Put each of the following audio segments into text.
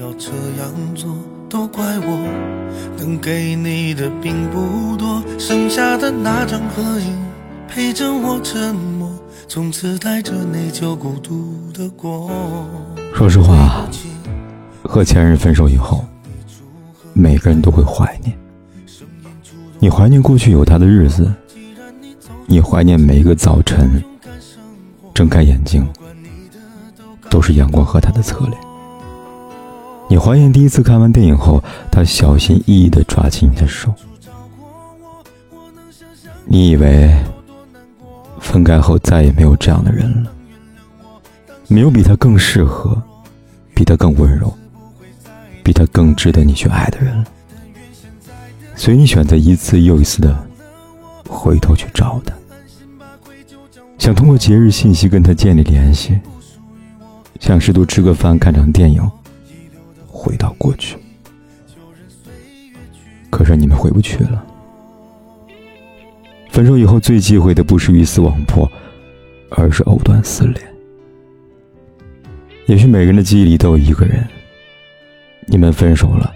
要这样做，都怪我，能给你的并不多，剩下的那张合影陪着我沉默，从此带着内疚孤独的过。说实话，和前任分手以后，每个人都会怀念。你怀念过去有他的日子，你怀念每一个早晨，睁开眼睛都是阳光和他的侧脸。你怀念第一次看完电影后，他小心翼翼地抓起你的手。你以为分开后再也没有这样的人了，没有比他更适合、比他更温柔、比他更值得你去爱的人了，所以你选择一次又一次的回头去找他，想通过节日信息跟他建立联系，想试图吃个饭、看场电影。回到过去，可是你们回不去了。分手以后最忌讳的不是鱼死网破，而是藕断丝连。也许每个人的记忆里都有一个人，你们分手了，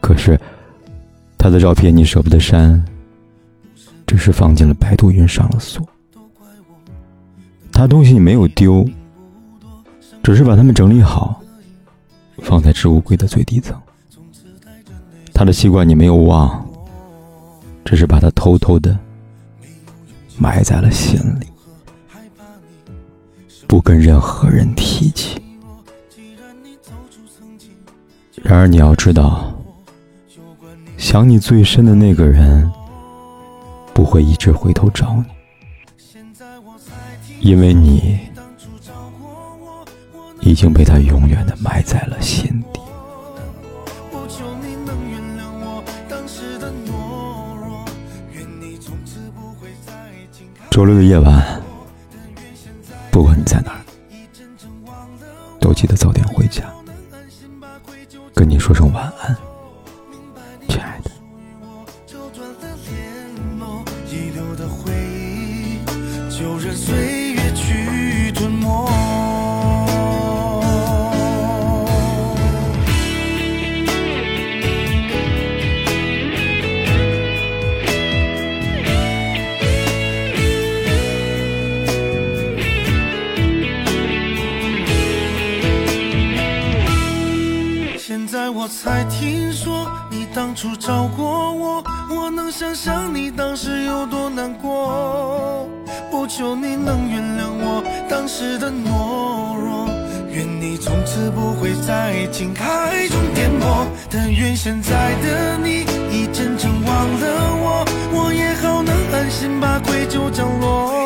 可是他的照片你舍不得删，只是放进了百度云上了锁。他东西你没有丢，只是把它们整理好。放在置物柜的最底层。他的习惯你没有忘，只是把他偷偷的埋在了心里，不跟任何人提起。然而你要知道，想你最深的那个人不会一直回头找你，因为你。已经被他永远的埋在了心底。周六的夜晚，不管你在哪儿，都记得早点回家，跟你说声晚安，亲爱的。才听说你当初找过我，我能想象你当时有多难过。不求你能原谅我当时的懦弱，愿你从此不会在情海中颠簸。但愿现在的你已真正忘了我，我也好能安心把愧疚降落。